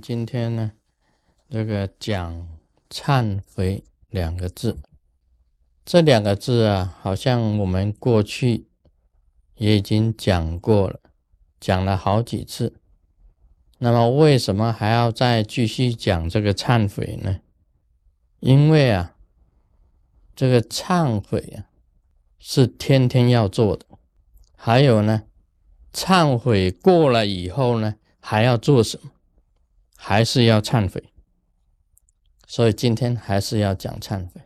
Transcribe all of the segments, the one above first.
今天呢，这个讲“忏悔”两个字，这两个字啊，好像我们过去也已经讲过了，讲了好几次。那么为什么还要再继续讲这个忏悔呢？因为啊，这个忏悔啊，是天天要做的。还有呢，忏悔过了以后呢，还要做什么？还是要忏悔。所以今天还是要讲忏悔。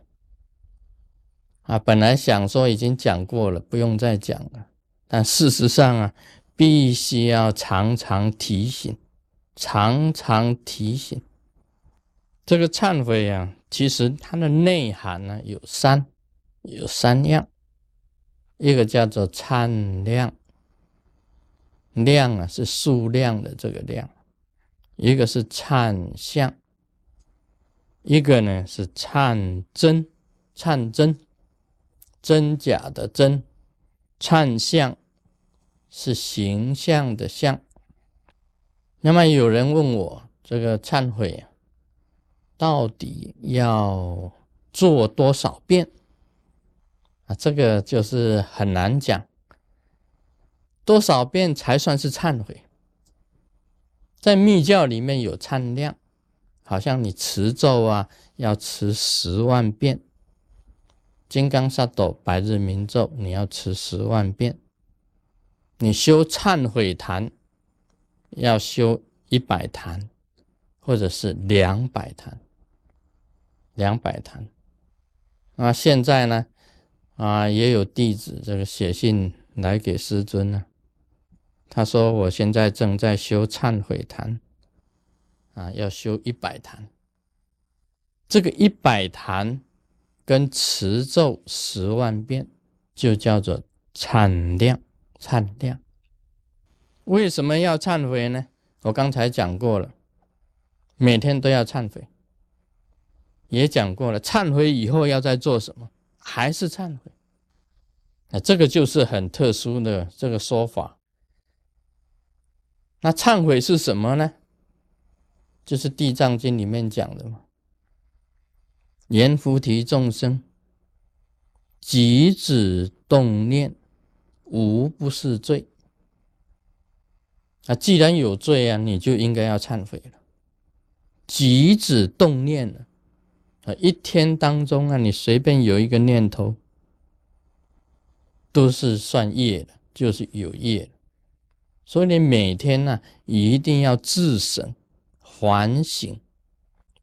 啊，本来想说已经讲过了，不用再讲了。但事实上啊，必须要常常提醒。常常提醒这个忏悔啊，其实它的内涵呢有三，有三样，一个叫做忏量，量啊是数量的这个量，一个是忏相，一个呢是忏真，忏真，真假的真，忏相是形象的相。那么有人问我，这个忏悔，到底要做多少遍啊？这个就是很难讲，多少遍才算是忏悔？在密教里面有忏量，好像你持咒啊，要持十万遍；金刚萨埵百日明咒，你要持十万遍；你修忏悔坛。要修一百坛，或者是两百坛，两百坛。那现在呢？啊，也有弟子这个写信来给师尊呢。他说：“我现在正在修忏悔坛，啊，要修一百坛。这个一百坛跟持咒十万遍，就叫做忏量，忏量。”为什么要忏悔呢？我刚才讲过了，每天都要忏悔，也讲过了。忏悔以后要再做什么？还是忏悔？那这个就是很特殊的这个说法。那忏悔是什么呢？就是《地藏经》里面讲的嘛：“言菩提众生，即止动念，无不是罪。”啊，既然有罪啊，你就应该要忏悔了。即止动念了啊，一天当中啊，你随便有一个念头，都是算业的，就是有业的。所以你每天呢，一定要自省、反省、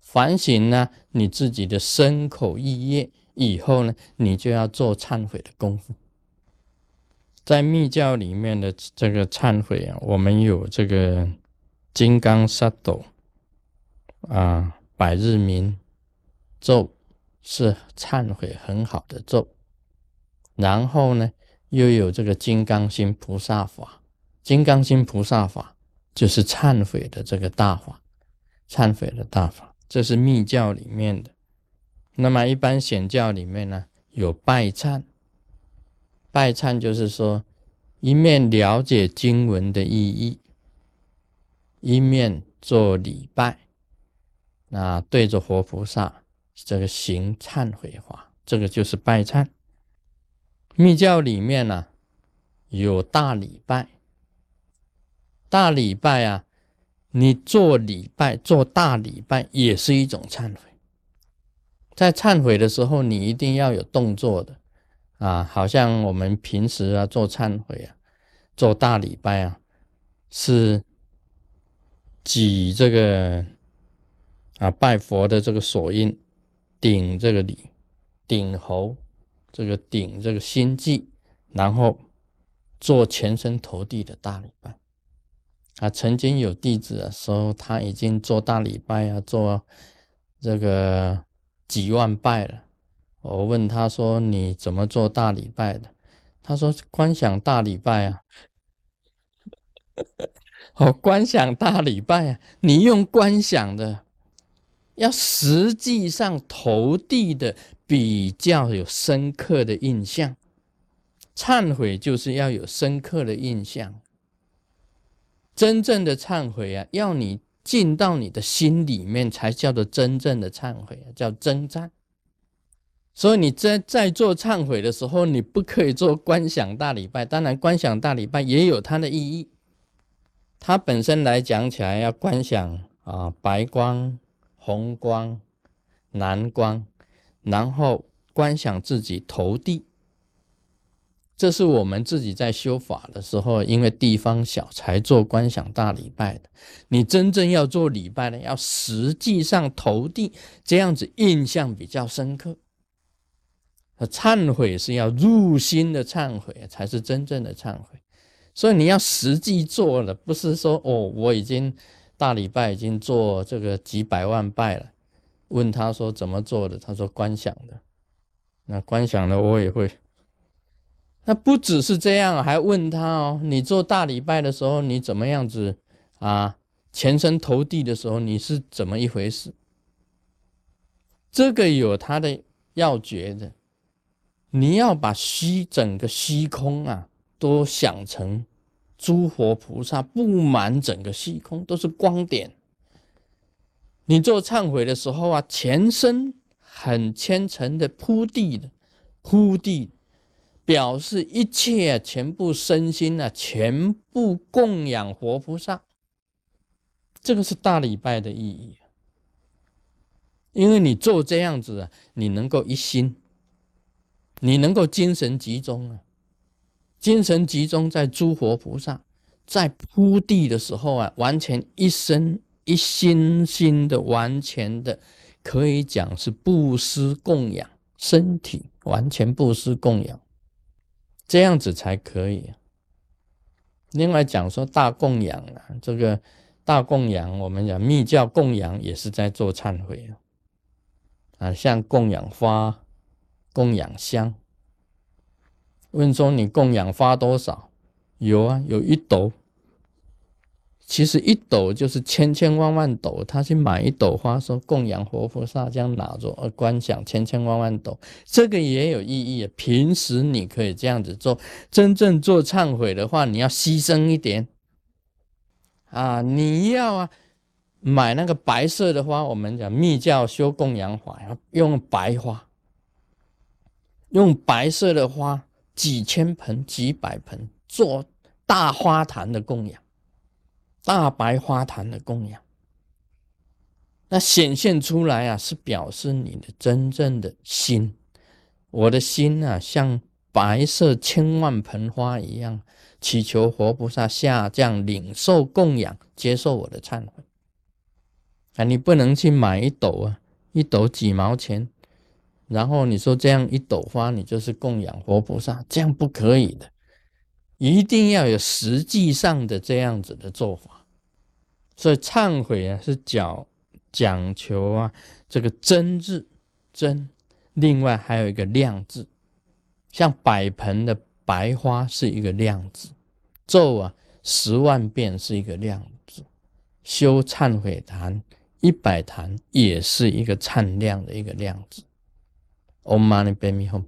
反省呢你自己的身口意业，以后呢，你就要做忏悔的功夫。在密教里面的这个忏悔啊，我们有这个金刚萨埵啊，百日明咒是忏悔很好的咒。然后呢，又有这个金刚心菩萨法，金刚心菩萨法就是忏悔的这个大法，忏悔的大法，这是密教里面的。那么一般显教里面呢，有拜忏。拜忏就是说，一面了解经文的意义，一面做礼拜，那对着活菩萨这个行忏悔法，这个就是拜忏。密教里面呢有大礼拜，大礼拜啊，你做礼拜做大礼拜也是一种忏悔。在忏悔的时候，你一定要有动作的。啊，好像我们平时啊做忏悔啊，做大礼拜啊，是举这个啊拜佛的这个手印，顶这个礼，顶喉，这个顶这个心际，然后做全身投地的大礼拜。啊，曾经有弟子说他已经做大礼拜啊，做这个几万拜了。我问他说：“你怎么做大礼拜的？”他说：“观想大礼拜啊。”哦，观想大礼拜啊！你用观想的，要实际上投递的，比较有深刻的印象。忏悔就是要有深刻的印象。真正的忏悔啊，要你进到你的心里面，才叫做真正的忏悔，叫真忏。所以你在在做忏悔的时候，你不可以做观想大礼拜。当然，观想大礼拜也有它的意义。它本身来讲起来，要观想啊，白光、红光、蓝光，然后观想自己投地。这是我们自己在修法的时候，因为地方小才做观想大礼拜的。你真正要做礼拜的，要实际上投地，这样子印象比较深刻。忏悔是要入心的忏悔，才是真正的忏悔。所以你要实际做了，不是说哦，我已经大礼拜已经做这个几百万拜了。问他说怎么做的，他说观想的。那观想的我也会。那不只是这样，还问他哦，你做大礼拜的时候，你怎么样子啊？全身投地的时候，你是怎么一回事？这个有他的要诀的。你要把虚整个虚空啊，都想成诸佛菩萨布满整个虚空，都是光点。你做忏悔的时候啊，全身很虔诚的铺地的铺地，表示一切全部身心啊，全部供养活菩萨。这个是大礼拜的意义，因为你做这样子啊，你能够一心。你能够精神集中啊，精神集中在诸佛菩萨在铺地的时候啊，完全一生一心心的完全的，可以讲是布施供养身体，完全布施供养，这样子才可以。另外讲说大供养啊，这个大供养，我们讲密教供养也是在做忏悔啊，像供养花。供养香，问说你供养花多少？有啊，有一斗。其实一斗就是千千万万斗，他去买一斗花，说供养活菩萨，这样拿着而观想千千万万斗，这个也有意义啊。平时你可以这样子做，真正做忏悔的话，你要牺牲一点啊！你要啊，买那个白色的花，我们讲密教修供养法要用白花。用白色的花，几千盆、几百盆做大花坛的供养，大白花坛的供养，那显现出来啊，是表示你的真正的心。我的心啊，像白色千万盆花一样，祈求活菩萨下降领受供养，接受我的忏悔。啊，你不能去买一斗啊，一斗几毛钱。然后你说这样一朵花，你就是供养活菩萨，这样不可以的，一定要有实际上的这样子的做法。所以忏悔啊，是讲讲求啊这个真字真，另外还有一个量字，像百盆的白花是一个量字，咒啊十万遍是一个量字，修忏悔坛一百坛也是一个忏量的一个量字。Om Mani Padme Hum